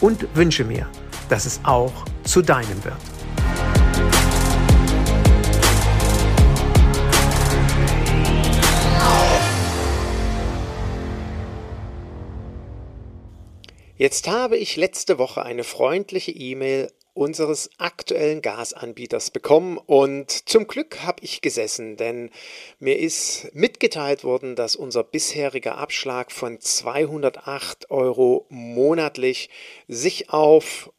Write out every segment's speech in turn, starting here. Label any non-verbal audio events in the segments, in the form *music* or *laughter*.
und wünsche mir, dass es auch zu deinem wird. Jetzt habe ich letzte Woche eine freundliche E-Mail unseres aktuellen Gasanbieters bekommen. Und zum Glück habe ich gesessen, denn mir ist mitgeteilt worden, dass unser bisheriger Abschlag von 208 Euro monatlich sich auf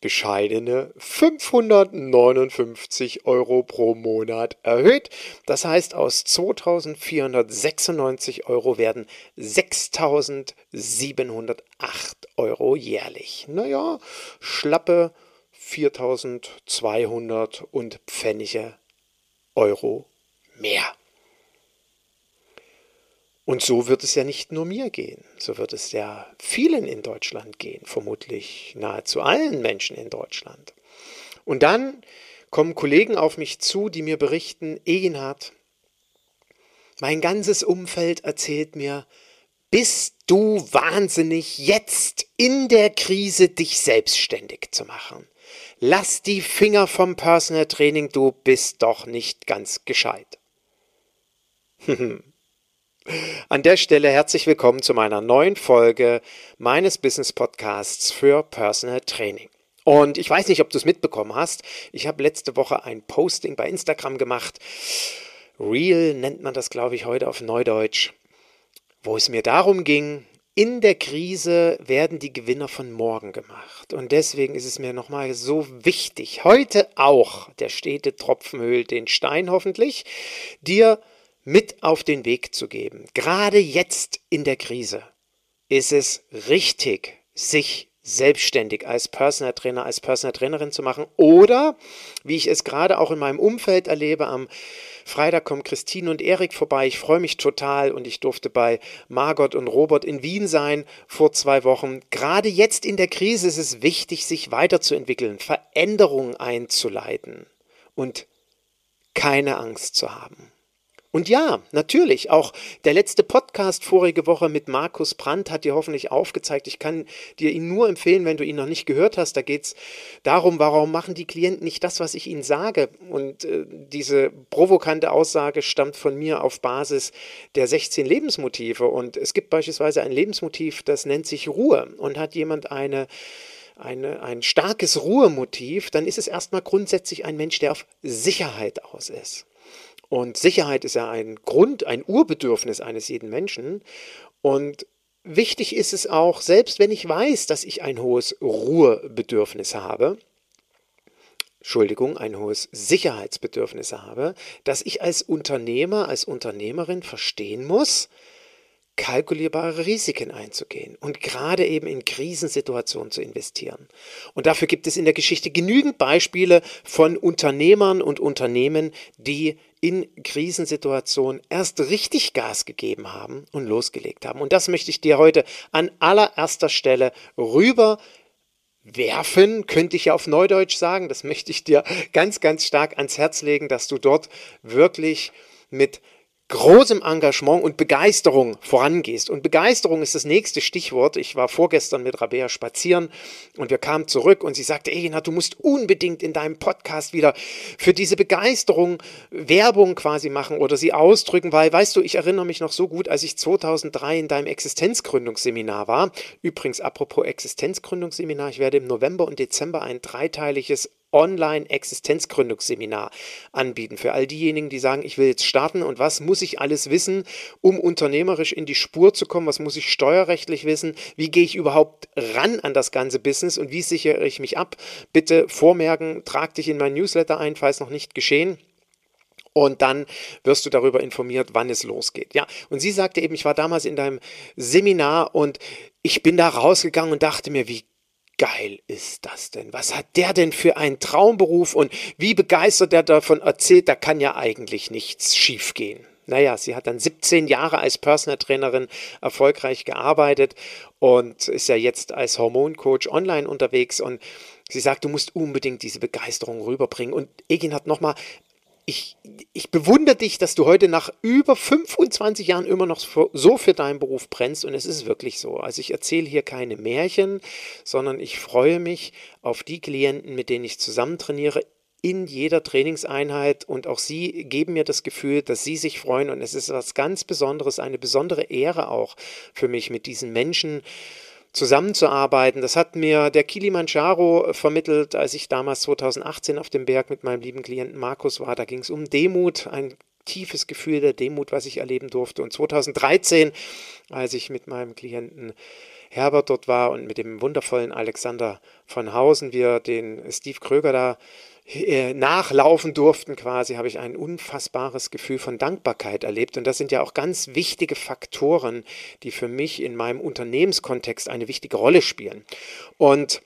bescheidene 559 Euro pro Monat erhöht. Das heißt, aus 2496 Euro werden 6708 Euro jährlich. Naja, schlappe 4200 und Pfennige Euro mehr. Und so wird es ja nicht nur mir gehen, so wird es ja vielen in Deutschland gehen, vermutlich nahezu allen Menschen in Deutschland. Und dann kommen Kollegen auf mich zu, die mir berichten, Egenhard, mein ganzes Umfeld erzählt mir, bist du wahnsinnig, jetzt in der Krise dich selbstständig zu machen. Lass die Finger vom Personal Training, du bist doch nicht ganz gescheit. *laughs* An der Stelle herzlich willkommen zu meiner neuen Folge meines Business Podcasts für Personal Training. Und ich weiß nicht, ob du es mitbekommen hast. Ich habe letzte Woche ein Posting bei Instagram gemacht. Real nennt man das, glaube ich, heute auf Neudeutsch, wo es mir darum ging, in der Krise werden die Gewinner von morgen gemacht. Und deswegen ist es mir nochmal so wichtig, heute auch, der stete Tropfen höhlt den Stein hoffentlich, dir mit auf den Weg zu geben. Gerade jetzt in der Krise ist es richtig, sich selbstständig als Personal Trainer, als Personal Trainerin zu machen oder, wie ich es gerade auch in meinem Umfeld erlebe, am Freitag kommen Christine und Erik vorbei. Ich freue mich total und ich durfte bei Margot und Robert in Wien sein vor zwei Wochen. Gerade jetzt in der Krise ist es wichtig, sich weiterzuentwickeln, Veränderungen einzuleiten und keine Angst zu haben. Und ja, natürlich, auch der letzte Podcast vorige Woche mit Markus Brandt hat dir hoffentlich aufgezeigt. Ich kann dir ihn nur empfehlen, wenn du ihn noch nicht gehört hast. Da geht es darum, warum machen die Klienten nicht das, was ich ihnen sage. Und äh, diese provokante Aussage stammt von mir auf Basis der 16 Lebensmotive. Und es gibt beispielsweise ein Lebensmotiv, das nennt sich Ruhe. Und hat jemand eine eine, ein starkes Ruhemotiv, dann ist es erstmal grundsätzlich ein Mensch, der auf Sicherheit aus ist. Und Sicherheit ist ja ein Grund, ein Urbedürfnis eines jeden Menschen. Und wichtig ist es auch, selbst wenn ich weiß, dass ich ein hohes Ruhebedürfnis habe, Entschuldigung, ein hohes Sicherheitsbedürfnis habe, dass ich als Unternehmer, als Unternehmerin verstehen muss, kalkulierbare Risiken einzugehen und gerade eben in Krisensituationen zu investieren. Und dafür gibt es in der Geschichte genügend Beispiele von Unternehmern und Unternehmen, die in Krisensituationen erst richtig Gas gegeben haben und losgelegt haben. Und das möchte ich dir heute an allererster Stelle rüber werfen, könnte ich ja auf Neudeutsch sagen. Das möchte ich dir ganz, ganz stark ans Herz legen, dass du dort wirklich mit großem Engagement und Begeisterung vorangehst. Und Begeisterung ist das nächste Stichwort. Ich war vorgestern mit Rabea spazieren und wir kamen zurück und sie sagte, Egina, du musst unbedingt in deinem Podcast wieder für diese Begeisterung Werbung quasi machen oder sie ausdrücken, weil, weißt du, ich erinnere mich noch so gut, als ich 2003 in deinem Existenzgründungsseminar war. Übrigens, apropos Existenzgründungsseminar, ich werde im November und Dezember ein dreiteiliges Online-Existenzgründungsseminar anbieten. Für all diejenigen, die sagen, ich will jetzt starten und was muss ich alles wissen, um unternehmerisch in die Spur zu kommen, was muss ich steuerrechtlich wissen, wie gehe ich überhaupt ran an das ganze Business und wie sichere ich mich ab. Bitte vormerken, trag dich in mein Newsletter ein, falls noch nicht geschehen. Und dann wirst du darüber informiert, wann es losgeht. Ja, und sie sagte eben, ich war damals in deinem Seminar und ich bin da rausgegangen und dachte mir, wie geil ist das denn? Was hat der denn für einen Traumberuf und wie begeistert er davon erzählt, da kann ja eigentlich nichts schiefgehen. Naja, sie hat dann 17 Jahre als Personal Trainerin erfolgreich gearbeitet und ist ja jetzt als Hormoncoach online unterwegs und sie sagt, du musst unbedingt diese Begeisterung rüberbringen. Und Egin hat nochmal ich, ich bewundere dich, dass du heute nach über 25 Jahren immer noch so für deinen Beruf brennst. Und es ist wirklich so. Also ich erzähle hier keine Märchen, sondern ich freue mich auf die Klienten, mit denen ich zusammen trainiere in jeder Trainingseinheit. Und auch sie geben mir das Gefühl, dass sie sich freuen. Und es ist was ganz Besonderes, eine besondere Ehre auch für mich mit diesen Menschen zusammenzuarbeiten. Das hat mir der Kilimanjaro vermittelt, als ich damals 2018 auf dem Berg mit meinem lieben Klienten Markus war. Da ging es um Demut, ein tiefes Gefühl der Demut, was ich erleben durfte. Und 2013, als ich mit meinem Klienten Herbert dort war und mit dem wundervollen Alexander von Hausen, wir den Steve Kröger da nachlaufen durften quasi, habe ich ein unfassbares Gefühl von Dankbarkeit erlebt. Und das sind ja auch ganz wichtige Faktoren, die für mich in meinem Unternehmenskontext eine wichtige Rolle spielen. Und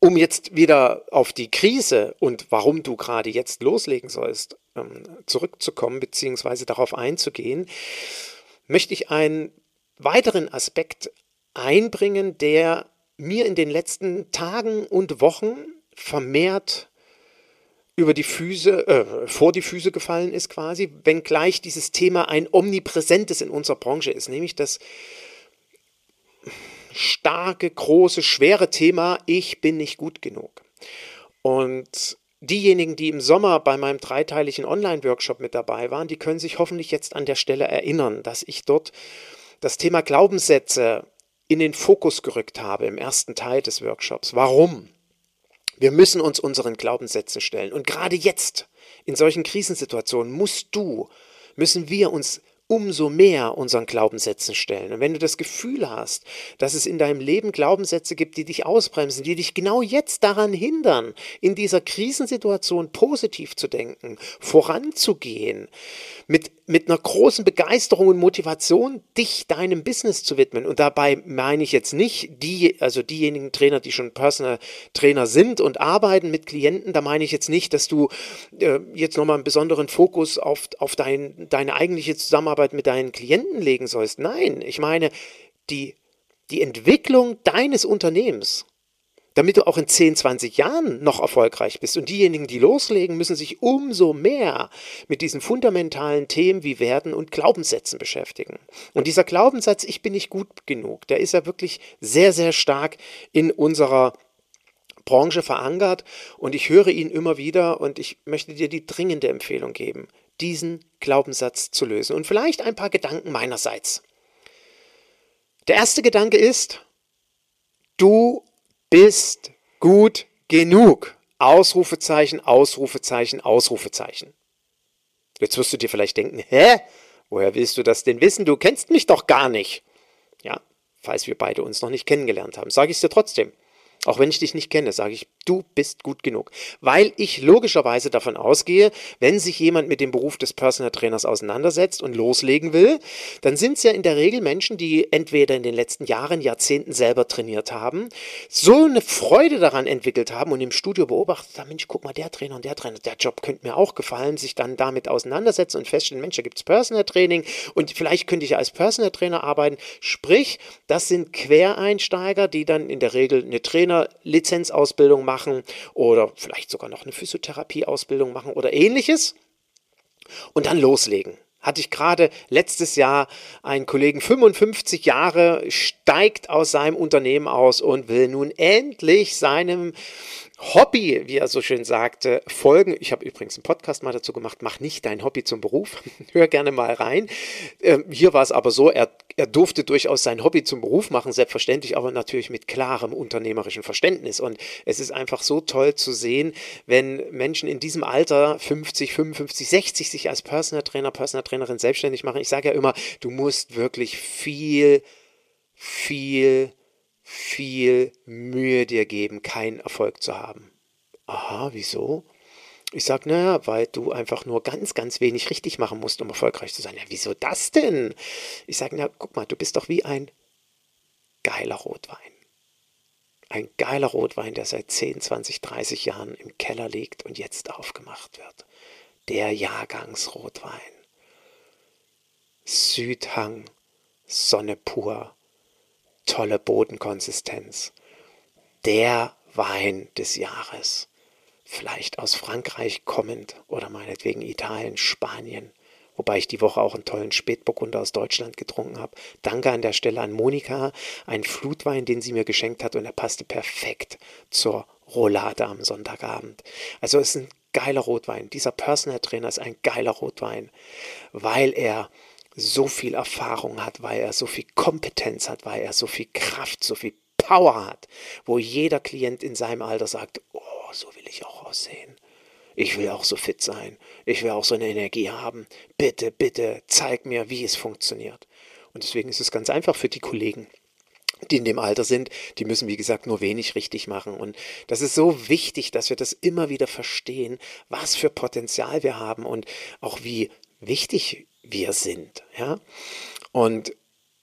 um jetzt wieder auf die Krise und warum du gerade jetzt loslegen sollst, ähm, zurückzukommen bzw. darauf einzugehen, möchte ich einen weiteren Aspekt einbringen, der mir in den letzten Tagen und Wochen vermehrt über die Füße, äh, vor die Füße gefallen ist quasi, wenngleich dieses Thema ein omnipräsentes in unserer Branche ist, nämlich das starke, große, schwere Thema, ich bin nicht gut genug. Und diejenigen, die im Sommer bei meinem dreiteiligen Online-Workshop mit dabei waren, die können sich hoffentlich jetzt an der Stelle erinnern, dass ich dort das Thema Glaubenssätze in den Fokus gerückt habe im ersten Teil des Workshops. Warum? Wir müssen uns unseren Glaubenssätzen stellen. Und gerade jetzt, in solchen Krisensituationen, musst du, müssen wir uns umso mehr unseren Glaubenssätzen stellen. Und wenn du das Gefühl hast, dass es in deinem Leben Glaubenssätze gibt, die dich ausbremsen, die dich genau jetzt daran hindern, in dieser Krisensituation positiv zu denken, voranzugehen, mit, mit einer großen Begeisterung und Motivation, dich deinem Business zu widmen. Und dabei meine ich jetzt nicht die, also diejenigen Trainer, die schon Personal Trainer sind und arbeiten mit Klienten, da meine ich jetzt nicht, dass du äh, jetzt nochmal einen besonderen Fokus auf, auf dein, deine eigentliche Zusammenarbeit mit deinen Klienten legen sollst. Nein, ich meine, die, die Entwicklung deines Unternehmens damit du auch in 10, 20 Jahren noch erfolgreich bist. Und diejenigen, die loslegen, müssen sich umso mehr mit diesen fundamentalen Themen wie Werten und Glaubenssätzen beschäftigen. Und dieser Glaubenssatz, ich bin nicht gut genug, der ist ja wirklich sehr, sehr stark in unserer Branche verankert und ich höre ihn immer wieder und ich möchte dir die dringende Empfehlung geben, diesen Glaubenssatz zu lösen. Und vielleicht ein paar Gedanken meinerseits. Der erste Gedanke ist, du bist gut genug. Ausrufezeichen, Ausrufezeichen, Ausrufezeichen. Jetzt wirst du dir vielleicht denken, hä? Woher willst du das denn wissen? Du kennst mich doch gar nicht. Ja, falls wir beide uns noch nicht kennengelernt haben, sage ich es dir trotzdem. Auch wenn ich dich nicht kenne, sage ich, du bist gut genug. Weil ich logischerweise davon ausgehe, wenn sich jemand mit dem Beruf des Personal Trainers auseinandersetzt und loslegen will, dann sind es ja in der Regel Menschen, die entweder in den letzten Jahren, Jahrzehnten selber trainiert haben, so eine Freude daran entwickelt haben und im Studio beobachtet haben, Mensch, guck mal, der Trainer und der Trainer, der Job könnte mir auch gefallen, sich dann damit auseinandersetzen und feststellen, Mensch, da gibt es Personal Training und vielleicht könnte ich ja als Personal Trainer arbeiten. Sprich, das sind Quereinsteiger, die dann in der Regel eine Trainer Lizenzausbildung machen oder vielleicht sogar noch eine Physiotherapieausbildung machen oder ähnliches und dann loslegen. hatte ich gerade letztes Jahr einen Kollegen, 55 Jahre, steigt aus seinem Unternehmen aus und will nun endlich seinem Hobby, wie er so schön sagte, folgen. Ich habe übrigens einen Podcast mal dazu gemacht, mach nicht dein Hobby zum Beruf. *laughs* Hör gerne mal rein. Ähm, hier war es aber so, er, er durfte durchaus sein Hobby zum Beruf machen, selbstverständlich, aber natürlich mit klarem unternehmerischen Verständnis. Und es ist einfach so toll zu sehen, wenn Menschen in diesem Alter 50, 55, 60 sich als Personal Trainer, Personal Trainerin selbstständig machen. Ich sage ja immer, du musst wirklich viel, viel viel Mühe dir geben, keinen Erfolg zu haben. Aha, wieso? Ich sage, naja, weil du einfach nur ganz, ganz wenig richtig machen musst, um erfolgreich zu sein. Ja, wieso das denn? Ich sage, na, guck mal, du bist doch wie ein geiler Rotwein. Ein geiler Rotwein, der seit 10, 20, 30 Jahren im Keller liegt und jetzt aufgemacht wird. Der Jahrgangsrotwein. Südhang, Sonne pur, tolle Bodenkonsistenz. Der Wein des Jahres. Vielleicht aus Frankreich kommend oder meinetwegen Italien, Spanien. Wobei ich die Woche auch einen tollen Spätburgunder aus Deutschland getrunken habe. Danke an der Stelle an Monika, ein Flutwein, den sie mir geschenkt hat und er passte perfekt zur Roulade am Sonntagabend. Also es ist ein geiler Rotwein. Dieser Personal Trainer ist ein geiler Rotwein, weil er so viel Erfahrung hat, weil er so viel Kompetenz hat, weil er so viel Kraft, so viel Power hat, wo jeder Klient in seinem Alter sagt, oh, so will ich auch aussehen. Ich will auch so fit sein. Ich will auch so eine Energie haben. Bitte, bitte, zeig mir, wie es funktioniert. Und deswegen ist es ganz einfach für die Kollegen, die in dem Alter sind, die müssen, wie gesagt, nur wenig richtig machen. Und das ist so wichtig, dass wir das immer wieder verstehen, was für Potenzial wir haben und auch wie wichtig wir sind. Ja? Und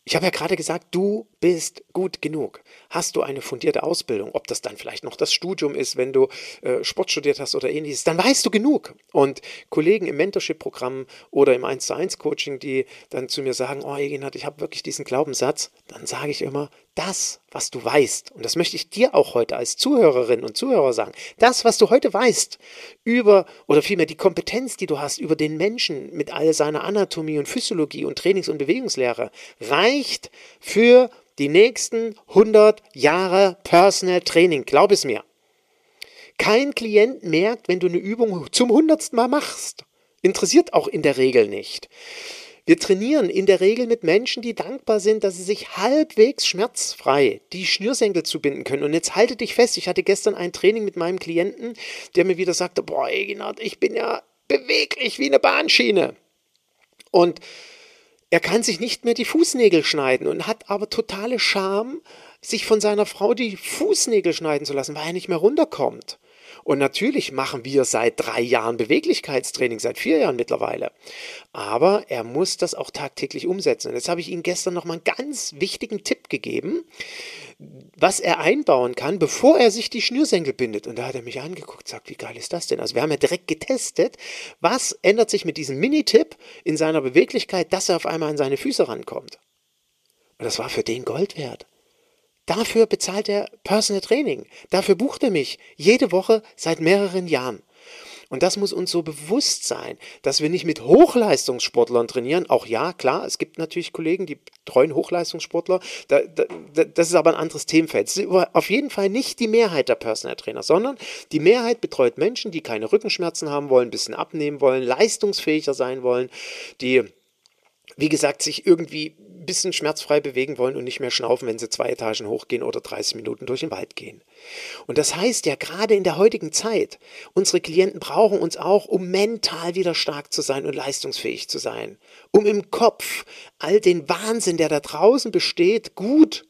ich habe ja gerade gesagt, du bist gut genug. Hast du eine fundierte Ausbildung, ob das dann vielleicht noch das Studium ist, wenn du äh, Sport studiert hast oder ähnliches, dann weißt du genug. Und Kollegen im Mentorship-Programm oder im 1 zu 1 Coaching, die dann zu mir sagen, oh Eginhard, ich habe wirklich diesen Glaubenssatz, dann sage ich immer, das, was du weißt, und das möchte ich dir auch heute als Zuhörerin und Zuhörer sagen, das, was du heute weißt über, oder vielmehr die Kompetenz, die du hast über den Menschen mit all seiner Anatomie und Physiologie und Trainings- und Bewegungslehre, reicht für die nächsten 100 Jahre Personal Training. Glaub es mir. Kein Klient merkt, wenn du eine Übung zum hundertsten Mal machst. Interessiert auch in der Regel nicht. Wir trainieren in der Regel mit Menschen, die dankbar sind, dass sie sich halbwegs schmerzfrei die Schnürsenkel zubinden können. Und jetzt halte dich fest, ich hatte gestern ein Training mit meinem Klienten, der mir wieder sagte, boah, Eginhard, ich bin ja beweglich wie eine Bahnschiene. Und er kann sich nicht mehr die Fußnägel schneiden und hat aber totale Scham, sich von seiner Frau die Fußnägel schneiden zu lassen, weil er nicht mehr runterkommt. Und natürlich machen wir seit drei Jahren Beweglichkeitstraining, seit vier Jahren mittlerweile. Aber er muss das auch tagtäglich umsetzen. Und jetzt habe ich ihm gestern nochmal einen ganz wichtigen Tipp gegeben, was er einbauen kann, bevor er sich die Schnürsenkel bindet. Und da hat er mich angeguckt, sagt, wie geil ist das denn? Also wir haben ja direkt getestet, was ändert sich mit diesem Minitipp in seiner Beweglichkeit, dass er auf einmal an seine Füße rankommt. Und das war für den Gold wert. Dafür bezahlt er Personal Training. Dafür bucht er mich jede Woche seit mehreren Jahren. Und das muss uns so bewusst sein, dass wir nicht mit Hochleistungssportlern trainieren. Auch ja, klar, es gibt natürlich Kollegen, die treuen Hochleistungssportler. Da, da, das ist aber ein anderes Themenfeld. Das ist auf jeden Fall nicht die Mehrheit der Personal Trainer, sondern die Mehrheit betreut Menschen, die keine Rückenschmerzen haben wollen, ein bisschen abnehmen wollen, leistungsfähiger sein wollen, die wie gesagt, sich irgendwie bisschen schmerzfrei bewegen wollen und nicht mehr schnaufen, wenn sie zwei Etagen hochgehen oder 30 Minuten durch den Wald gehen. Und das heißt ja, gerade in der heutigen Zeit, unsere Klienten brauchen uns auch, um mental wieder stark zu sein und leistungsfähig zu sein, um im Kopf all den Wahnsinn, der da draußen besteht, gut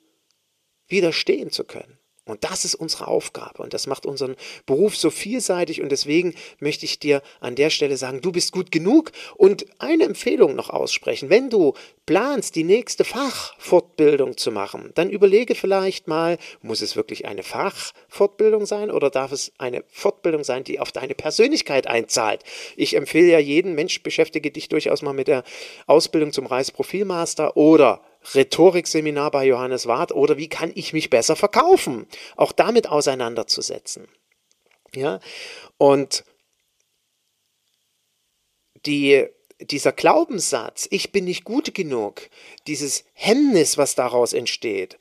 widerstehen zu können. Und das ist unsere Aufgabe und das macht unseren Beruf so vielseitig und deswegen möchte ich dir an der Stelle sagen, du bist gut genug und eine Empfehlung noch aussprechen. Wenn du planst, die nächste Fachfortbildung zu machen, dann überlege vielleicht mal, muss es wirklich eine Fachfortbildung sein oder darf es eine Fortbildung sein, die auf deine Persönlichkeit einzahlt? Ich empfehle ja jeden Mensch, beschäftige dich durchaus mal mit der Ausbildung zum Reisprofilmaster oder Rhetorikseminar bei Johannes Ward oder wie kann ich mich besser verkaufen? Auch damit auseinanderzusetzen. Ja, und die dieser Glaubenssatz, ich bin nicht gut genug, dieses Hemmnis, was daraus entsteht,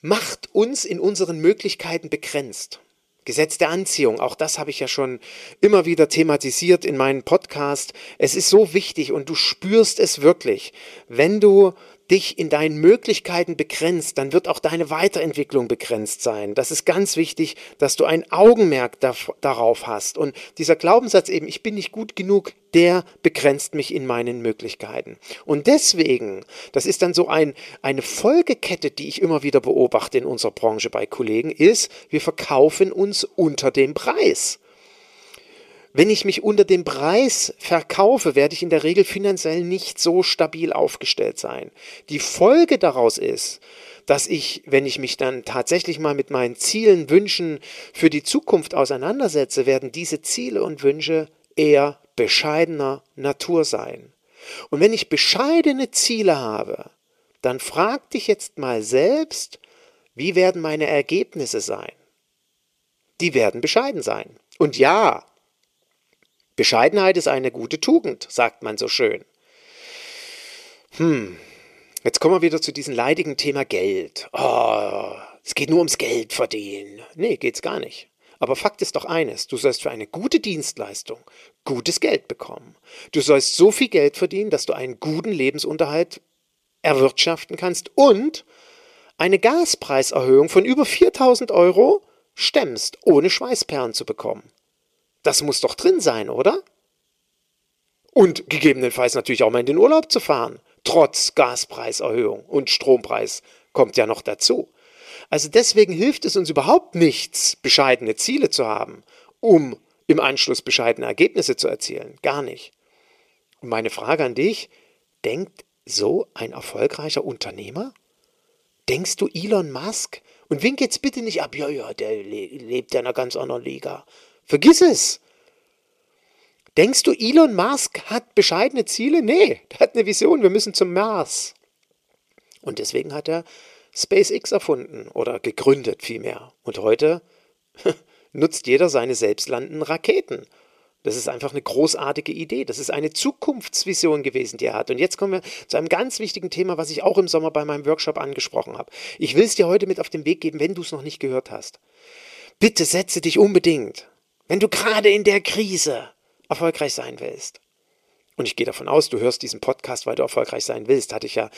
macht uns in unseren Möglichkeiten begrenzt. Gesetz der Anziehung, auch das habe ich ja schon immer wieder thematisiert in meinem Podcast. Es ist so wichtig und du spürst es wirklich, wenn du dich in deinen Möglichkeiten begrenzt, dann wird auch deine Weiterentwicklung begrenzt sein. Das ist ganz wichtig, dass du ein Augenmerk darauf hast. Und dieser Glaubenssatz eben, ich bin nicht gut genug, der begrenzt mich in meinen Möglichkeiten. Und deswegen, das ist dann so ein, eine Folgekette, die ich immer wieder beobachte in unserer Branche bei Kollegen, ist, wir verkaufen uns unter dem Preis. Wenn ich mich unter dem Preis verkaufe, werde ich in der Regel finanziell nicht so stabil aufgestellt sein. Die Folge daraus ist, dass ich, wenn ich mich dann tatsächlich mal mit meinen Zielen, Wünschen für die Zukunft auseinandersetze, werden diese Ziele und Wünsche eher bescheidener Natur sein. Und wenn ich bescheidene Ziele habe, dann frag dich jetzt mal selbst, wie werden meine Ergebnisse sein? Die werden bescheiden sein. Und ja, Bescheidenheit ist eine gute Tugend, sagt man so schön. Hm, jetzt kommen wir wieder zu diesem leidigen Thema Geld. Oh, es geht nur ums Geld verdienen. Nee, geht's gar nicht. Aber Fakt ist doch eines, du sollst für eine gute Dienstleistung gutes Geld bekommen. Du sollst so viel Geld verdienen, dass du einen guten Lebensunterhalt erwirtschaften kannst und eine Gaspreiserhöhung von über 4000 Euro stemmst, ohne Schweißperlen zu bekommen. Das muss doch drin sein, oder? Und gegebenenfalls natürlich auch mal in den Urlaub zu fahren, trotz Gaspreiserhöhung und Strompreis kommt ja noch dazu. Also deswegen hilft es uns überhaupt nichts, bescheidene Ziele zu haben, um im Anschluss bescheidene Ergebnisse zu erzielen. Gar nicht. Und meine Frage an dich, denkt so ein erfolgreicher Unternehmer? Denkst du Elon Musk? Und wink jetzt bitte nicht ab, ja, ja, der lebt ja in einer ganz anderen Liga. Vergiss es. Denkst du, Elon Musk hat bescheidene Ziele? Nee, der hat eine Vision, wir müssen zum Mars. Und deswegen hat er SpaceX erfunden oder gegründet vielmehr. Und heute *laughs* nutzt jeder seine selbstlandenden Raketen. Das ist einfach eine großartige Idee. Das ist eine Zukunftsvision gewesen, die er hat. Und jetzt kommen wir zu einem ganz wichtigen Thema, was ich auch im Sommer bei meinem Workshop angesprochen habe. Ich will es dir heute mit auf den Weg geben, wenn du es noch nicht gehört hast. Bitte setze dich unbedingt wenn du gerade in der Krise erfolgreich sein willst. Und ich gehe davon aus, du hörst diesen Podcast, weil du erfolgreich sein willst. Hatte ich ja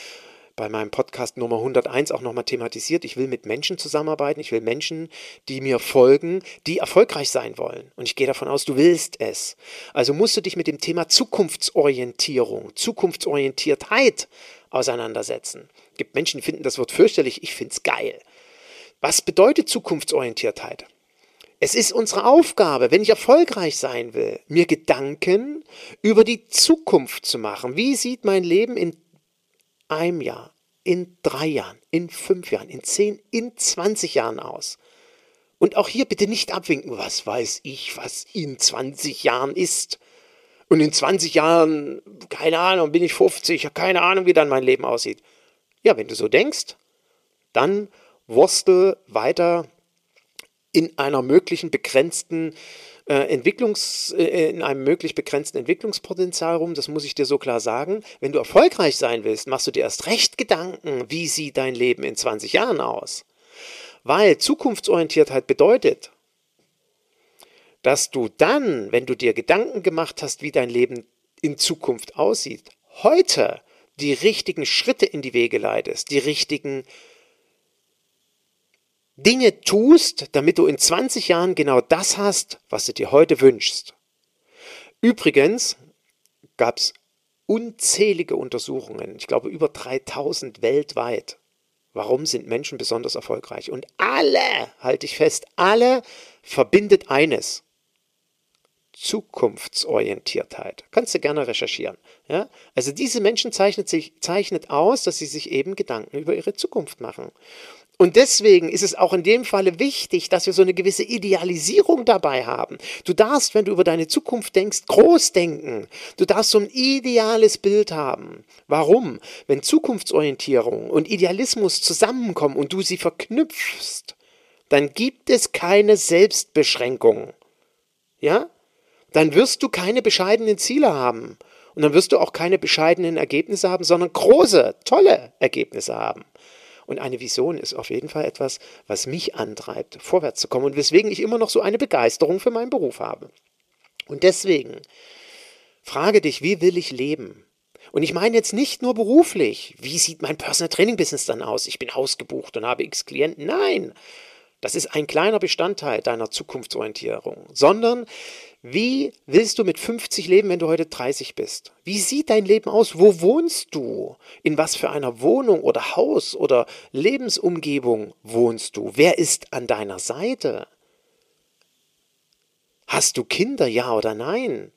bei meinem Podcast Nummer 101 auch nochmal thematisiert. Ich will mit Menschen zusammenarbeiten. Ich will Menschen, die mir folgen, die erfolgreich sein wollen. Und ich gehe davon aus, du willst es. Also musst du dich mit dem Thema Zukunftsorientierung, Zukunftsorientiertheit auseinandersetzen. Es gibt Menschen, die finden das Wort fürchterlich. Ich finde es geil. Was bedeutet Zukunftsorientiertheit? Es ist unsere Aufgabe, wenn ich erfolgreich sein will, mir Gedanken über die Zukunft zu machen. Wie sieht mein Leben in einem Jahr, in drei Jahren, in fünf Jahren, in zehn, in zwanzig Jahren aus? Und auch hier bitte nicht abwinken, was weiß ich, was in 20 Jahren ist. Und in 20 Jahren, keine Ahnung, bin ich 50, habe keine Ahnung, wie dann mein Leben aussieht. Ja, wenn du so denkst, dann wurstel weiter in einer möglichen begrenzten äh, Entwicklungs, äh, in einem möglich begrenzten Entwicklungspotenzial rum, das muss ich dir so klar sagen. Wenn du erfolgreich sein willst, machst du dir erst recht Gedanken, wie sieht dein Leben in 20 Jahren aus. Weil Zukunftsorientiertheit bedeutet, dass du dann, wenn du dir Gedanken gemacht hast, wie dein Leben in Zukunft aussieht, heute die richtigen Schritte in die Wege leitest, die richtigen Dinge tust, damit du in 20 Jahren genau das hast, was du dir heute wünschst. Übrigens gab es unzählige Untersuchungen, ich glaube über 3000 weltweit. Warum sind Menschen besonders erfolgreich? Und alle, halte ich fest, alle verbindet eines. Zukunftsorientiertheit. Kannst du gerne recherchieren. Ja? Also diese Menschen zeichnet, sich, zeichnet aus, dass sie sich eben Gedanken über ihre Zukunft machen. Und deswegen ist es auch in dem Falle wichtig, dass wir so eine gewisse Idealisierung dabei haben. Du darfst, wenn du über deine Zukunft denkst, groß denken. Du darfst so ein ideales Bild haben. Warum? Wenn Zukunftsorientierung und Idealismus zusammenkommen und du sie verknüpfst, dann gibt es keine Selbstbeschränkung. Ja? dann wirst du keine bescheidenen Ziele haben. Und dann wirst du auch keine bescheidenen Ergebnisse haben, sondern große, tolle Ergebnisse haben. Und eine Vision ist auf jeden Fall etwas, was mich antreibt, vorwärts zu kommen und weswegen ich immer noch so eine Begeisterung für meinen Beruf habe. Und deswegen frage dich, wie will ich leben? Und ich meine jetzt nicht nur beruflich. Wie sieht mein Personal Training Business dann aus? Ich bin ausgebucht und habe x Klienten. Nein, das ist ein kleiner Bestandteil deiner Zukunftsorientierung, sondern wie willst du mit 50 leben, wenn du heute 30 bist? Wie sieht dein Leben aus? Wo wohnst du? In was für einer Wohnung oder Haus oder Lebensumgebung wohnst du? Wer ist an deiner Seite? Hast du Kinder, ja oder nein?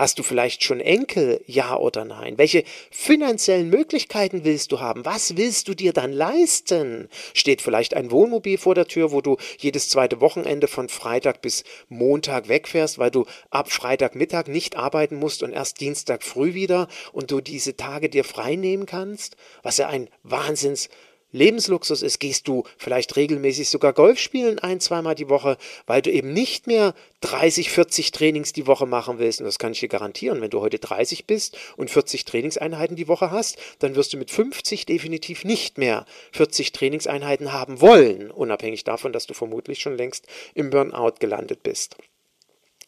Hast du vielleicht schon Enkel? Ja oder nein? Welche finanziellen Möglichkeiten willst du haben? Was willst du dir dann leisten? Steht vielleicht ein Wohnmobil vor der Tür, wo du jedes zweite Wochenende von Freitag bis Montag wegfährst, weil du ab Freitagmittag nicht arbeiten musst und erst Dienstag früh wieder und du diese Tage dir frei nehmen kannst? Was ja ein Wahnsinns Lebensluxus ist, gehst du vielleicht regelmäßig sogar Golf spielen ein, zweimal die Woche, weil du eben nicht mehr 30, 40 Trainings die Woche machen willst. Und das kann ich dir garantieren. Wenn du heute 30 bist und 40 Trainingseinheiten die Woche hast, dann wirst du mit 50 definitiv nicht mehr 40 Trainingseinheiten haben wollen, unabhängig davon, dass du vermutlich schon längst im Burnout gelandet bist.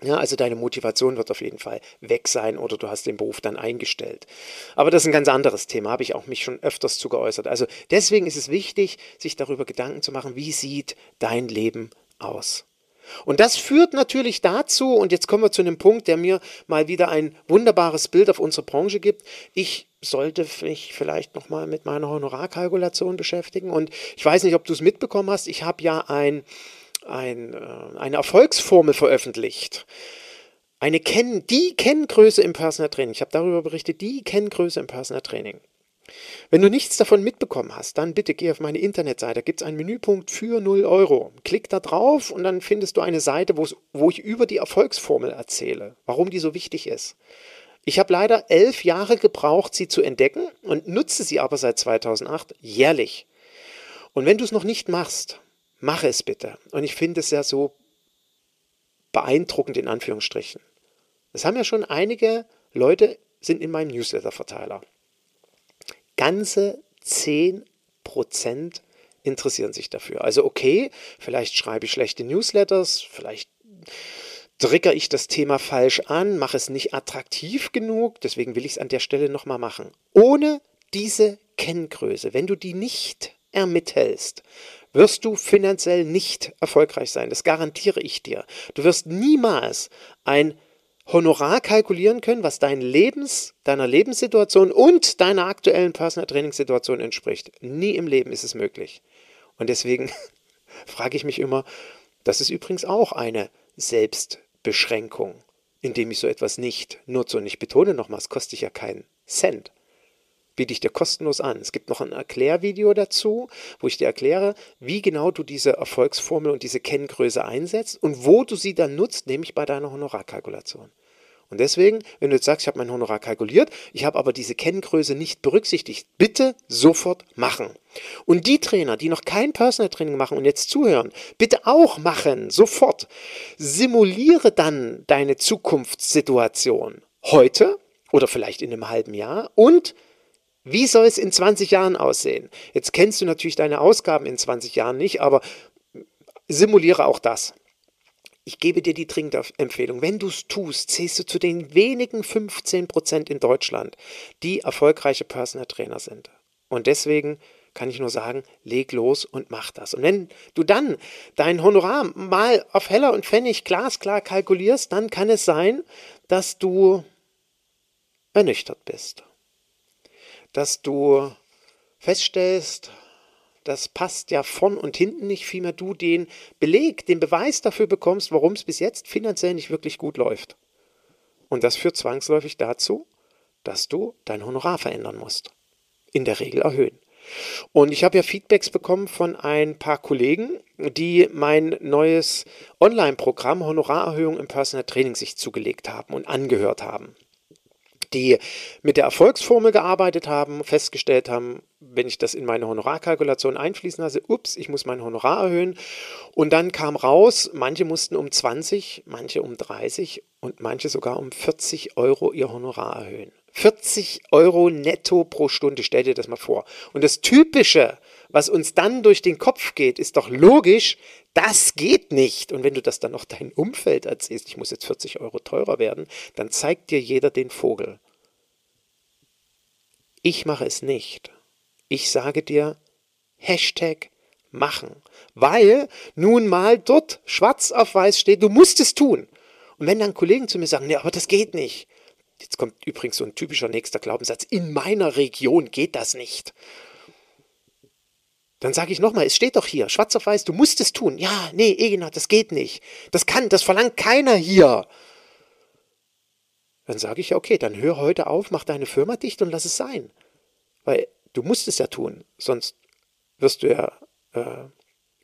Ja, also deine Motivation wird auf jeden Fall weg sein oder du hast den Beruf dann eingestellt. Aber das ist ein ganz anderes Thema, habe ich auch mich schon öfters zu geäußert. Also deswegen ist es wichtig, sich darüber Gedanken zu machen, wie sieht dein Leben aus? Und das führt natürlich dazu, und jetzt kommen wir zu einem Punkt, der mir mal wieder ein wunderbares Bild auf unsere Branche gibt. Ich sollte mich vielleicht nochmal mit meiner Honorarkalkulation beschäftigen. Und ich weiß nicht, ob du es mitbekommen hast. Ich habe ja ein ein, äh, eine Erfolgsformel veröffentlicht. Eine Ken die Kenngröße im Personal Training. Ich habe darüber berichtet, die Kenngröße im Personal Training. Wenn du nichts davon mitbekommen hast, dann bitte geh auf meine Internetseite. Da gibt es einen Menüpunkt für 0 Euro. Klick da drauf und dann findest du eine Seite, wo ich über die Erfolgsformel erzähle, warum die so wichtig ist. Ich habe leider elf Jahre gebraucht, sie zu entdecken und nutze sie aber seit 2008 jährlich. Und wenn du es noch nicht machst, Mache es bitte. Und ich finde es ja so beeindruckend in Anführungsstrichen. Es haben ja schon einige Leute sind in meinem Newsletter-Verteiler. Ganze 10% interessieren sich dafür. Also okay, vielleicht schreibe ich schlechte Newsletters, vielleicht trigger ich das Thema falsch an, mache es nicht attraktiv genug, deswegen will ich es an der Stelle nochmal machen. Ohne diese Kenngröße, wenn du die nicht ermittelst, wirst du finanziell nicht erfolgreich sein. Das garantiere ich dir. Du wirst niemals ein Honorar kalkulieren können, was dein Lebens, deiner Lebenssituation und deiner aktuellen Personal Training Situation entspricht. Nie im Leben ist es möglich. Und deswegen *laughs* frage ich mich immer, das ist übrigens auch eine Selbstbeschränkung, indem ich so etwas nicht nutze. Und ich betone nochmals, kostet ja keinen Cent biete ich dir kostenlos an. Es gibt noch ein Erklärvideo dazu, wo ich dir erkläre, wie genau du diese Erfolgsformel und diese Kenngröße einsetzt und wo du sie dann nutzt, nämlich bei deiner Honorarkalkulation. Und deswegen, wenn du jetzt sagst, ich habe mein Honorar kalkuliert, ich habe aber diese Kenngröße nicht berücksichtigt, bitte sofort machen. Und die Trainer, die noch kein Personal Training machen und jetzt zuhören, bitte auch machen, sofort. Simuliere dann deine Zukunftssituation heute oder vielleicht in einem halben Jahr und wie soll es in 20 Jahren aussehen? Jetzt kennst du natürlich deine Ausgaben in 20 Jahren nicht, aber simuliere auch das. Ich gebe dir die dringende Empfehlung. Wenn du es tust, zählst du zu den wenigen 15 Prozent in Deutschland, die erfolgreiche Personal Trainer sind. Und deswegen kann ich nur sagen, leg los und mach das. Und wenn du dann dein Honorar mal auf Heller und Pfennig glasklar kalkulierst, dann kann es sein, dass du ernüchtert bist dass du feststellst, das passt ja von und hinten nicht, vielmehr du den Beleg, den Beweis dafür bekommst, warum es bis jetzt finanziell nicht wirklich gut läuft. Und das führt zwangsläufig dazu, dass du dein Honorar verändern musst. In der Regel erhöhen. Und ich habe ja Feedbacks bekommen von ein paar Kollegen, die mein neues Online-Programm Honorarerhöhung im Personal Training sich zugelegt haben und angehört haben. Die mit der Erfolgsformel gearbeitet haben, festgestellt haben, wenn ich das in meine Honorarkalkulation einfließen lasse, ups, ich muss mein Honorar erhöhen. Und dann kam raus, manche mussten um 20, manche um 30 und manche sogar um 40 Euro ihr Honorar erhöhen. 40 Euro netto pro Stunde, stell dir das mal vor. Und das Typische, was uns dann durch den Kopf geht, ist doch logisch, das geht nicht. Und wenn du das dann noch dein Umfeld erzählst, ich muss jetzt 40 Euro teurer werden, dann zeigt dir jeder den Vogel. Ich mache es nicht. Ich sage dir, Hashtag machen. Weil nun mal dort schwarz auf weiß steht, du musst es tun. Und wenn dann Kollegen zu mir sagen, nee, aber das geht nicht. Jetzt kommt übrigens so ein typischer nächster Glaubenssatz, in meiner Region geht das nicht. Dann sage ich nochmal, es steht doch hier, schwarz auf weiß, du musst es tun. Ja, nee, Egina, das geht nicht. Das kann, das verlangt keiner hier. Dann sage ich ja, okay, dann hör heute auf, mach deine Firma dicht und lass es sein. Weil du musst es ja tun, sonst wirst du ja äh,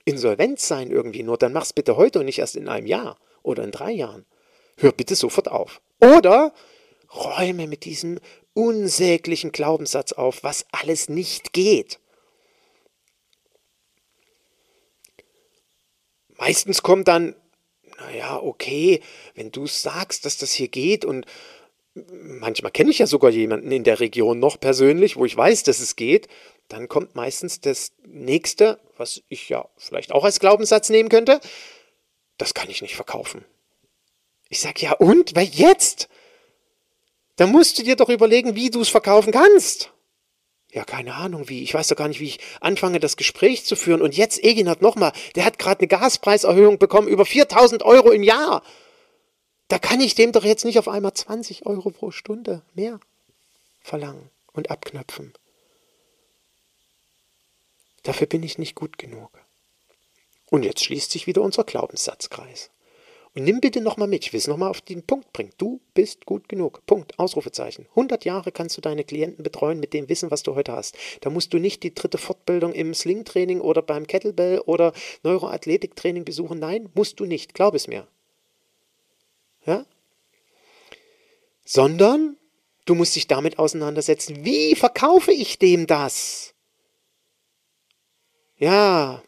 insolvent sein irgendwie. Nur dann mach's bitte heute und nicht erst in einem Jahr oder in drei Jahren. Hör bitte sofort auf. Oder räume mit diesem unsäglichen Glaubenssatz auf, was alles nicht geht. Meistens kommt dann, naja, okay, wenn du sagst, dass das hier geht und manchmal kenne ich ja sogar jemanden in der Region noch persönlich, wo ich weiß, dass es geht, dann kommt meistens das nächste, was ich ja vielleicht auch als Glaubenssatz nehmen könnte, das kann ich nicht verkaufen. Ich sage ja, und? Weil jetzt? Da musst du dir doch überlegen, wie du es verkaufen kannst. Ja, keine Ahnung wie. Ich weiß doch gar nicht, wie ich anfange, das Gespräch zu führen. Und jetzt, Egin hat nochmal, der hat gerade eine Gaspreiserhöhung bekommen, über 4000 Euro im Jahr. Da kann ich dem doch jetzt nicht auf einmal 20 Euro pro Stunde mehr verlangen und abknöpfen. Dafür bin ich nicht gut genug. Und jetzt schließt sich wieder unser Glaubenssatzkreis. Nimm bitte nochmal mit, ich will es nochmal auf den Punkt bringen. Du bist gut genug. Punkt. Ausrufezeichen. 100 Jahre kannst du deine Klienten betreuen mit dem Wissen, was du heute hast. Da musst du nicht die dritte Fortbildung im Sling-Training oder beim Kettlebell oder Neuroathletiktraining besuchen. Nein, musst du nicht. Glaub es mir. Ja? Sondern du musst dich damit auseinandersetzen, wie verkaufe ich dem das? Ja,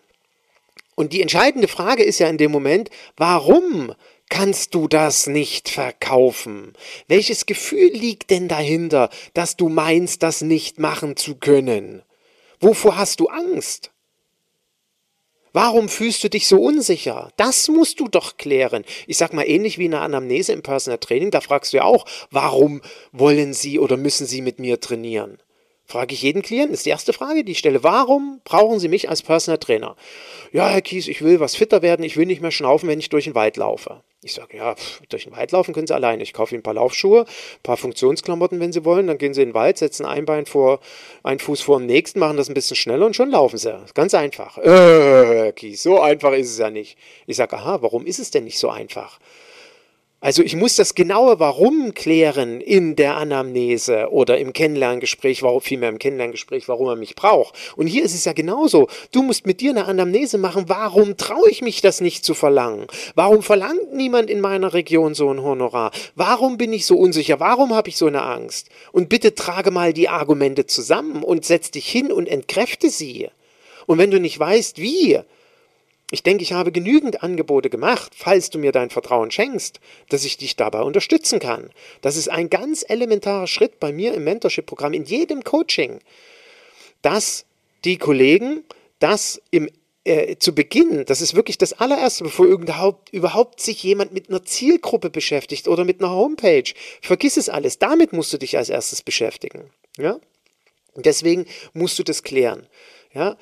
und die entscheidende Frage ist ja in dem Moment, warum kannst du das nicht verkaufen? Welches Gefühl liegt denn dahinter, dass du meinst, das nicht machen zu können? Wovor hast du Angst? Warum fühlst du dich so unsicher? Das musst du doch klären. Ich sag mal ähnlich wie in einer Anamnese im Personal Training, da fragst du ja auch, warum wollen sie oder müssen sie mit mir trainieren? Frage ich jeden Klienten, ist die erste Frage, die ich stelle. Warum brauchen Sie mich als Personal Trainer? Ja, Herr Kies, ich will was fitter werden, ich will nicht mehr schnaufen, wenn ich durch den Wald laufe. Ich sage, ja, pff, durch den Wald laufen können Sie alleine. Ich kaufe Ihnen ein paar Laufschuhe, ein paar Funktionsklamotten, wenn Sie wollen. Dann gehen Sie in den Wald, setzen ein Bein vor, einen Fuß vor dem nächsten, machen das ein bisschen schneller und schon laufen Sie. Ganz einfach. Äh, Herr Kies, so einfach ist es ja nicht. Ich sage, aha, warum ist es denn nicht so einfach? Also ich muss das genaue Warum klären in der Anamnese oder im Kennenlerngespräch, warum, vielmehr im Kennenlerngespräch, warum er mich braucht. Und hier ist es ja genauso. Du musst mit dir eine Anamnese machen, warum traue ich mich das nicht zu verlangen? Warum verlangt niemand in meiner Region so ein Honorar? Warum bin ich so unsicher? Warum habe ich so eine Angst? Und bitte trage mal die Argumente zusammen und setz dich hin und entkräfte sie. Und wenn du nicht weißt, wie, ich denke, ich habe genügend Angebote gemacht, falls du mir dein Vertrauen schenkst, dass ich dich dabei unterstützen kann. Das ist ein ganz elementarer Schritt bei mir im Mentorship-Programm, in jedem Coaching, dass die Kollegen das im äh, zu Beginn, das ist wirklich das allererste, bevor überhaupt, überhaupt sich jemand mit einer Zielgruppe beschäftigt oder mit einer Homepage. Vergiss es alles. Damit musst du dich als erstes beschäftigen. Ja? deswegen musst du das klären. Ja?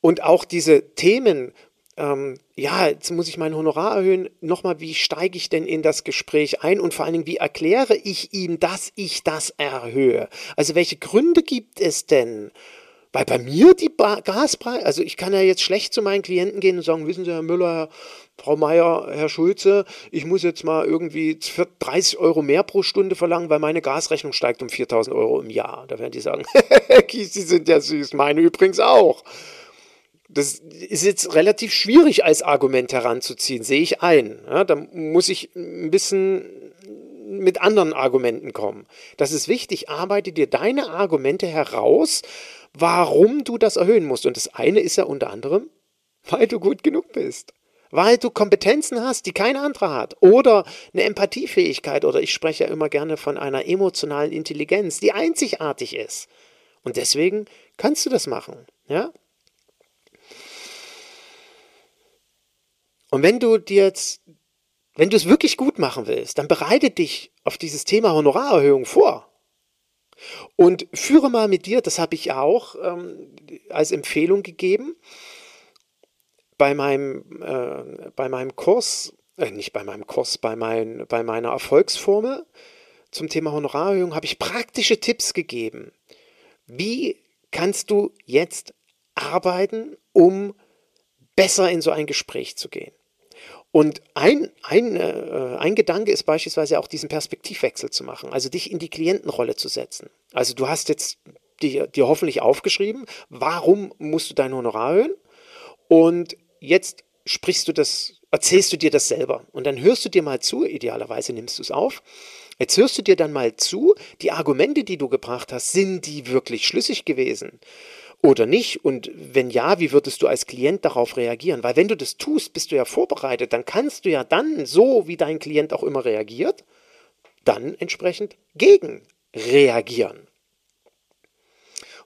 Und auch diese Themen, ähm, ja, jetzt muss ich mein Honorar erhöhen. Nochmal, wie steige ich denn in das Gespräch ein und vor allen Dingen, wie erkläre ich ihm, dass ich das erhöhe? Also welche Gründe gibt es denn? Weil bei mir die Gaspreise, also ich kann ja jetzt schlecht zu meinen Klienten gehen und sagen, wissen Sie, Herr Müller, Frau Meier, Herr Schulze, ich muss jetzt mal irgendwie 30 Euro mehr pro Stunde verlangen, weil meine Gasrechnung steigt um 4000 Euro im Jahr. Da werden die sagen, *laughs* Sie sind ja süß, meine übrigens auch. Das ist jetzt relativ schwierig als Argument heranzuziehen, sehe ich ein. Ja, da muss ich ein bisschen mit anderen Argumenten kommen. Das ist wichtig. Arbeite dir deine Argumente heraus, warum du das erhöhen musst. Und das eine ist ja unter anderem, weil du gut genug bist. Weil du Kompetenzen hast, die kein anderer hat. Oder eine Empathiefähigkeit. Oder ich spreche ja immer gerne von einer emotionalen Intelligenz, die einzigartig ist. Und deswegen kannst du das machen. Ja? Und wenn du dir jetzt, wenn du es wirklich gut machen willst, dann bereite dich auf dieses Thema Honorarerhöhung vor. Und führe mal mit dir, das habe ich auch ähm, als Empfehlung gegeben, bei meinem, äh, bei meinem Kurs, äh, nicht bei meinem Kurs, bei, mein, bei meiner Erfolgsformel zum Thema Honorarerhöhung habe ich praktische Tipps gegeben. Wie kannst du jetzt arbeiten, um besser in so ein Gespräch zu gehen? Und ein, ein, äh, ein Gedanke ist beispielsweise auch diesen Perspektivwechsel zu machen, also dich in die Klientenrolle zu setzen. Also du hast jetzt dir, dir hoffentlich aufgeschrieben, warum musst du dein Honorar erhöhen? Und jetzt sprichst du das, erzählst du dir das selber. Und dann hörst du dir mal zu, idealerweise nimmst du es auf. Jetzt hörst du dir dann mal zu, die Argumente, die du gebracht hast, sind die wirklich schlüssig gewesen? Oder nicht? Und wenn ja, wie würdest du als Klient darauf reagieren? Weil wenn du das tust, bist du ja vorbereitet, dann kannst du ja dann, so wie dein Klient auch immer reagiert, dann entsprechend gegen reagieren.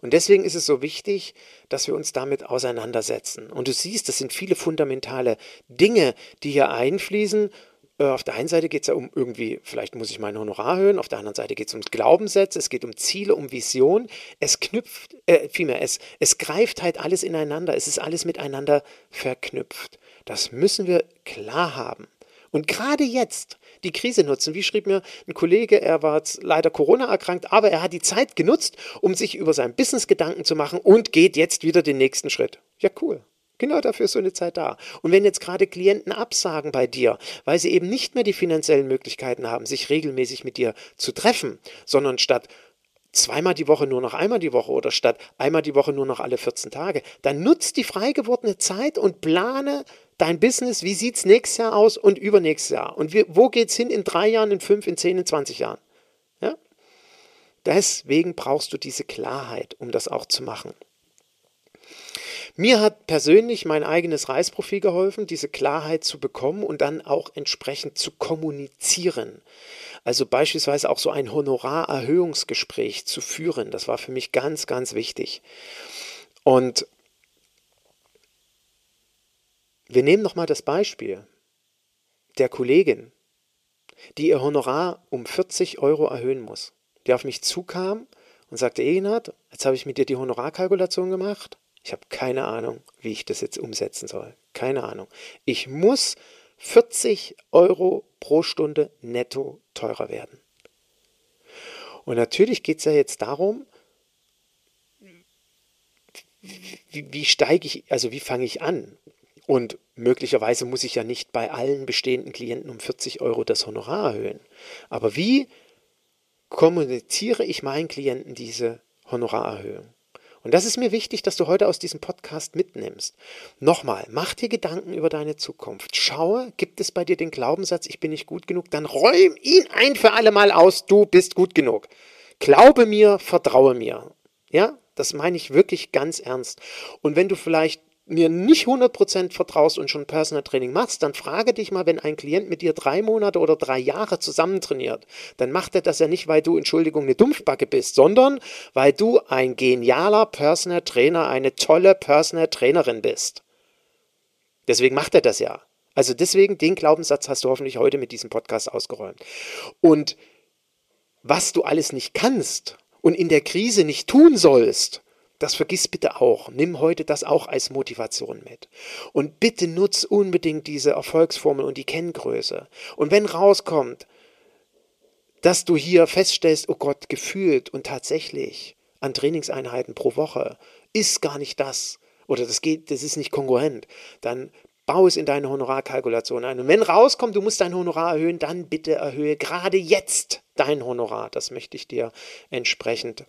Und deswegen ist es so wichtig, dass wir uns damit auseinandersetzen. Und du siehst, das sind viele fundamentale Dinge, die hier einfließen auf der einen Seite geht es ja um irgendwie, vielleicht muss ich mein Honorar erhöhen, auf der anderen Seite geht es um Glaubenssätze, es geht um Ziele, um Vision. Es knüpft, äh, vielmehr, es, es greift halt alles ineinander, es ist alles miteinander verknüpft. Das müssen wir klar haben. Und gerade jetzt die Krise nutzen. Wie schrieb mir ein Kollege, er war leider Corona erkrankt, aber er hat die Zeit genutzt, um sich über sein Business Gedanken zu machen und geht jetzt wieder den nächsten Schritt. Ja, cool. Genau dafür ist so eine Zeit da. Und wenn jetzt gerade Klienten absagen bei dir, weil sie eben nicht mehr die finanziellen Möglichkeiten haben, sich regelmäßig mit dir zu treffen, sondern statt zweimal die Woche nur noch einmal die Woche oder statt einmal die Woche nur noch alle 14 Tage, dann nutzt die frei gewordene Zeit und plane dein Business, wie sieht es nächstes Jahr aus und übernächstes Jahr. Und wo geht es hin in drei Jahren, in fünf, in zehn, in 20 Jahren. Ja? Deswegen brauchst du diese Klarheit, um das auch zu machen. Mir hat persönlich mein eigenes Reisprofil geholfen, diese Klarheit zu bekommen und dann auch entsprechend zu kommunizieren. Also beispielsweise auch so ein Honorarerhöhungsgespräch zu führen. Das war für mich ganz, ganz wichtig. Und wir nehmen nochmal das Beispiel der Kollegin, die ihr Honorar um 40 Euro erhöhen muss, die auf mich zukam und sagte, Egenhard, jetzt habe ich mit dir die Honorarkalkulation gemacht ich habe keine Ahnung, wie ich das jetzt umsetzen soll. Keine Ahnung. Ich muss 40 Euro pro Stunde netto teurer werden. Und natürlich geht es ja jetzt darum, wie, wie steige ich, also wie fange ich an? Und möglicherweise muss ich ja nicht bei allen bestehenden Klienten um 40 Euro das Honorar erhöhen. Aber wie kommuniziere ich meinen Klienten diese Honorarerhöhung? Und das ist mir wichtig, dass du heute aus diesem Podcast mitnimmst. Nochmal, mach dir Gedanken über deine Zukunft. Schaue, gibt es bei dir den Glaubenssatz, ich bin nicht gut genug? Dann räum ihn ein für alle Mal aus, du bist gut genug. Glaube mir, vertraue mir. Ja, das meine ich wirklich ganz ernst. Und wenn du vielleicht mir nicht 100% vertraust und schon Personal Training machst, dann frage dich mal, wenn ein Klient mit dir drei Monate oder drei Jahre zusammen trainiert, dann macht er das ja nicht, weil du, Entschuldigung, eine Dumpfbacke bist, sondern weil du ein genialer Personal Trainer, eine tolle Personal Trainerin bist. Deswegen macht er das ja. Also deswegen, den Glaubenssatz hast du hoffentlich heute mit diesem Podcast ausgeräumt. Und was du alles nicht kannst und in der Krise nicht tun sollst, das vergiss bitte auch. Nimm heute das auch als Motivation mit. Und bitte nutz unbedingt diese Erfolgsformel und die Kenngröße. Und wenn rauskommt, dass du hier feststellst, oh Gott, gefühlt und tatsächlich an Trainingseinheiten pro Woche ist gar nicht das oder das geht, das ist nicht kongruent, dann bau es in deine Honorarkalkulation ein. Und wenn rauskommt, du musst dein Honorar erhöhen, dann bitte erhöhe gerade jetzt dein Honorar. Das möchte ich dir entsprechend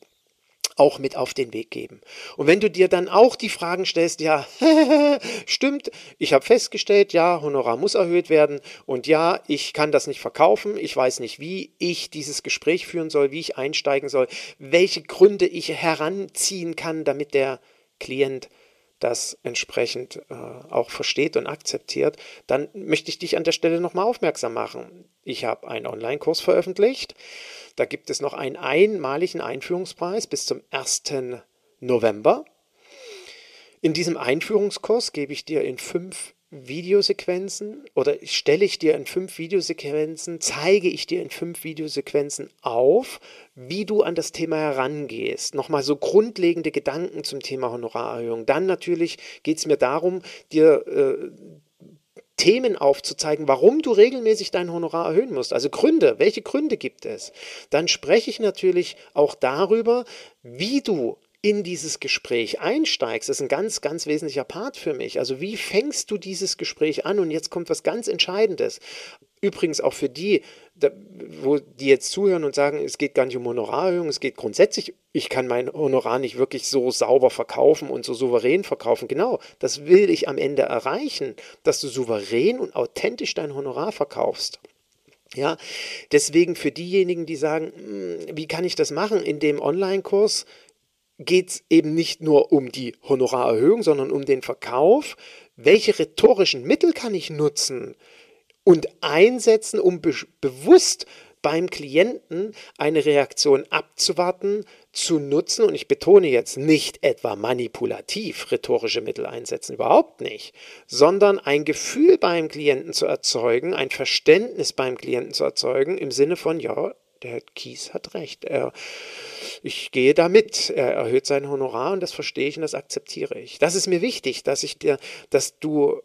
auch mit auf den Weg geben. Und wenn du dir dann auch die Fragen stellst, ja, *laughs* stimmt, ich habe festgestellt, ja, Honorar muss erhöht werden und ja, ich kann das nicht verkaufen, ich weiß nicht, wie ich dieses Gespräch führen soll, wie ich einsteigen soll, welche Gründe ich heranziehen kann, damit der Klient das entsprechend äh, auch versteht und akzeptiert, dann möchte ich dich an der Stelle nochmal aufmerksam machen. Ich habe einen Online-Kurs veröffentlicht. Da gibt es noch einen einmaligen Einführungspreis bis zum 1. November. In diesem Einführungskurs gebe ich dir in fünf Videosequenzen oder stelle ich dir in fünf Videosequenzen, zeige ich dir in fünf Videosequenzen auf, wie du an das Thema herangehst. Nochmal so grundlegende Gedanken zum Thema Honorarerhöhung. Dann natürlich geht es mir darum, dir äh, Themen aufzuzeigen, warum du regelmäßig dein Honorar erhöhen musst. Also Gründe, welche Gründe gibt es? Dann spreche ich natürlich auch darüber, wie du in dieses Gespräch einsteigst, ist ein ganz, ganz wesentlicher Part für mich. Also wie fängst du dieses Gespräch an? Und jetzt kommt was ganz Entscheidendes. Übrigens auch für die, wo die jetzt zuhören und sagen, es geht gar nicht um Honorarerhöhung, es geht grundsätzlich, ich kann mein Honorar nicht wirklich so sauber verkaufen und so souverän verkaufen. Genau, das will ich am Ende erreichen, dass du souverän und authentisch dein Honorar verkaufst. Ja, deswegen für diejenigen, die sagen, hm, wie kann ich das machen in dem Online-Kurs, geht es eben nicht nur um die Honorarerhöhung, sondern um den Verkauf. Welche rhetorischen Mittel kann ich nutzen und einsetzen, um be bewusst beim Klienten eine Reaktion abzuwarten, zu nutzen, und ich betone jetzt nicht etwa manipulativ rhetorische Mittel einsetzen, überhaupt nicht, sondern ein Gefühl beim Klienten zu erzeugen, ein Verständnis beim Klienten zu erzeugen, im Sinne von, ja, der Kies hat recht. Er, ich gehe da mit. Er erhöht sein Honorar und das verstehe ich und das akzeptiere ich. Das ist mir wichtig, dass ich dir, dass du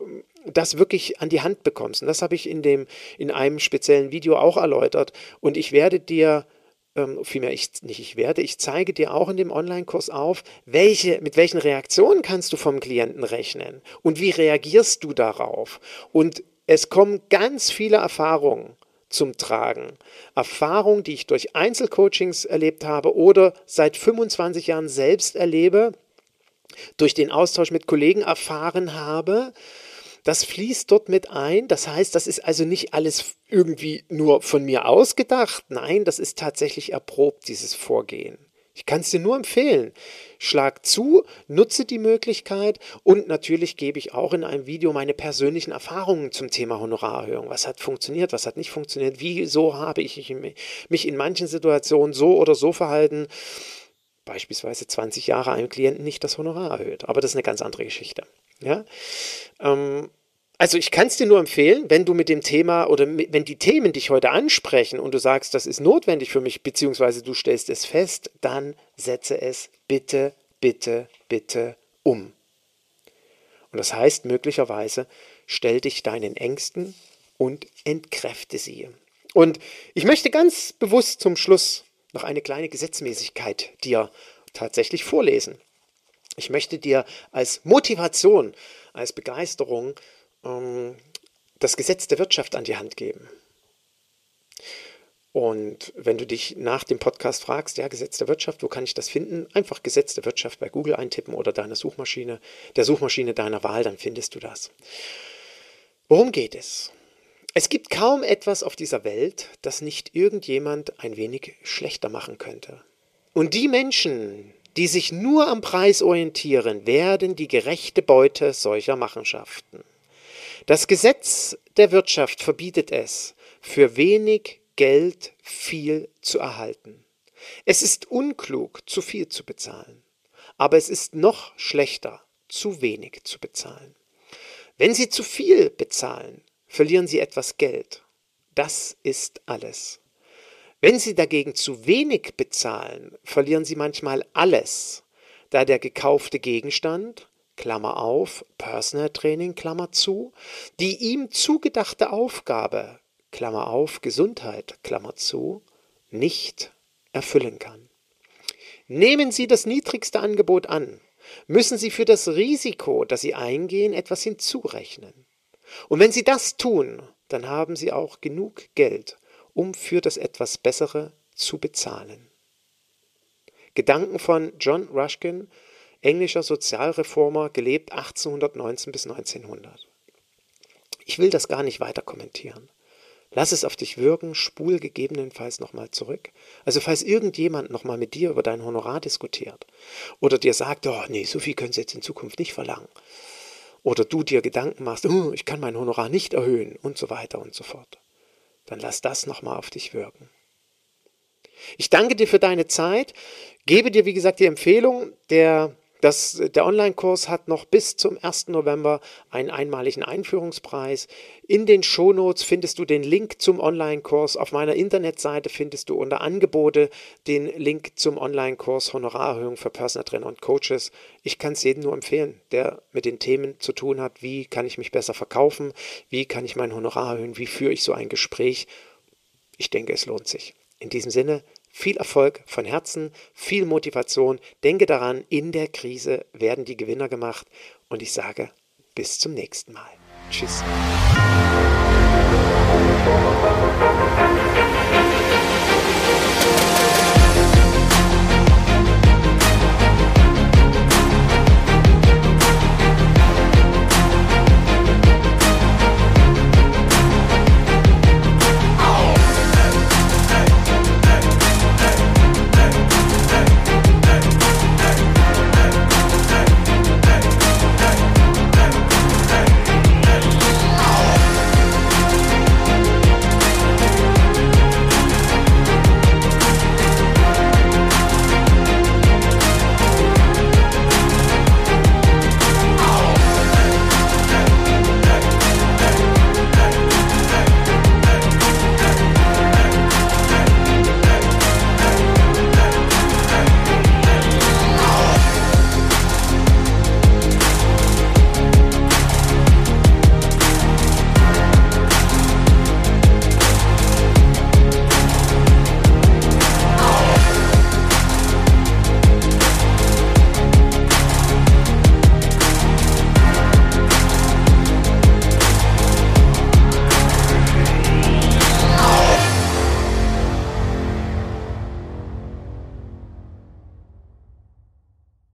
das wirklich an die Hand bekommst. Und das habe ich in dem, in einem speziellen Video auch erläutert. Und ich werde dir ähm, vielmehr ich nicht ich werde, ich zeige dir auch in dem Online-Kurs auf, welche, mit welchen Reaktionen kannst du vom Klienten rechnen und wie reagierst du darauf. Und es kommen ganz viele Erfahrungen zum Tragen. Erfahrung, die ich durch Einzelcoachings erlebt habe oder seit 25 Jahren selbst erlebe, durch den Austausch mit Kollegen erfahren habe, das fließt dort mit ein. Das heißt, das ist also nicht alles irgendwie nur von mir ausgedacht. Nein, das ist tatsächlich erprobt, dieses Vorgehen. Ich kann es dir nur empfehlen. Schlag zu, nutze die Möglichkeit und natürlich gebe ich auch in einem Video meine persönlichen Erfahrungen zum Thema Honorarerhöhung. Was hat funktioniert, was hat nicht funktioniert, wieso habe ich mich in manchen Situationen so oder so verhalten. Beispielsweise 20 Jahre einem Klienten nicht das Honorar erhöht. Aber das ist eine ganz andere Geschichte. Ja? Ähm, also ich kann es dir nur empfehlen, wenn du mit dem Thema oder wenn die Themen dich heute ansprechen und du sagst, das ist notwendig für mich, beziehungsweise du stellst es fest, dann setze es bitte, bitte, bitte um. Und das heißt möglicherweise, stell dich deinen Ängsten und entkräfte sie. Und ich möchte ganz bewusst zum Schluss noch eine kleine Gesetzmäßigkeit dir tatsächlich vorlesen. Ich möchte dir als Motivation, als Begeisterung ähm, das Gesetz der Wirtschaft an die Hand geben. Und wenn du dich nach dem Podcast fragst, ja, Gesetz der Wirtschaft, wo kann ich das finden? Einfach Gesetz der Wirtschaft bei Google eintippen oder deiner Suchmaschine, der Suchmaschine deiner Wahl, dann findest du das. Worum geht es? Es gibt kaum etwas auf dieser Welt, das nicht irgendjemand ein wenig schlechter machen könnte. Und die Menschen, die sich nur am Preis orientieren, werden die gerechte Beute solcher Machenschaften. Das Gesetz der Wirtschaft verbietet es, für wenig Geld viel zu erhalten. Es ist unklug, zu viel zu bezahlen, aber es ist noch schlechter, zu wenig zu bezahlen. Wenn Sie zu viel bezahlen, verlieren Sie etwas Geld. Das ist alles. Wenn Sie dagegen zu wenig bezahlen, verlieren Sie manchmal alles, da der gekaufte Gegenstand, Klammer auf, Personal Training, Klammer zu, die ihm zugedachte Aufgabe, Klammer auf, Gesundheit, Klammer zu, nicht erfüllen kann. Nehmen Sie das niedrigste Angebot an, müssen Sie für das Risiko, das Sie eingehen, etwas hinzurechnen. Und wenn Sie das tun, dann haben Sie auch genug Geld, um für das etwas Bessere zu bezahlen. Gedanken von John Ruskin, englischer Sozialreformer, gelebt 1819 bis 1900. Ich will das gar nicht weiter kommentieren. Lass es auf dich wirken, spul gegebenenfalls nochmal zurück. Also falls irgendjemand nochmal mit dir über dein Honorar diskutiert oder dir sagt, oh nee, so viel können sie jetzt in Zukunft nicht verlangen. Oder du dir Gedanken machst, oh, ich kann mein Honorar nicht erhöhen und so weiter und so fort. Dann lass das nochmal auf dich wirken. Ich danke dir für deine Zeit, gebe dir, wie gesagt, die Empfehlung, der das, der Online-Kurs hat noch bis zum 1. November einen einmaligen Einführungspreis. In den Shownotes findest du den Link zum Online-Kurs. Auf meiner Internetseite findest du unter Angebote den Link zum Online-Kurs Honorarerhöhung für Personal Trainer und Coaches. Ich kann es jedem nur empfehlen, der mit den Themen zu tun hat. Wie kann ich mich besser verkaufen? Wie kann ich mein Honorar erhöhen? Wie führe ich so ein Gespräch? Ich denke, es lohnt sich. In diesem Sinne, viel Erfolg von Herzen, viel Motivation. Denke daran, in der Krise werden die Gewinner gemacht. Und ich sage, bis zum nächsten Mal. Tschüss.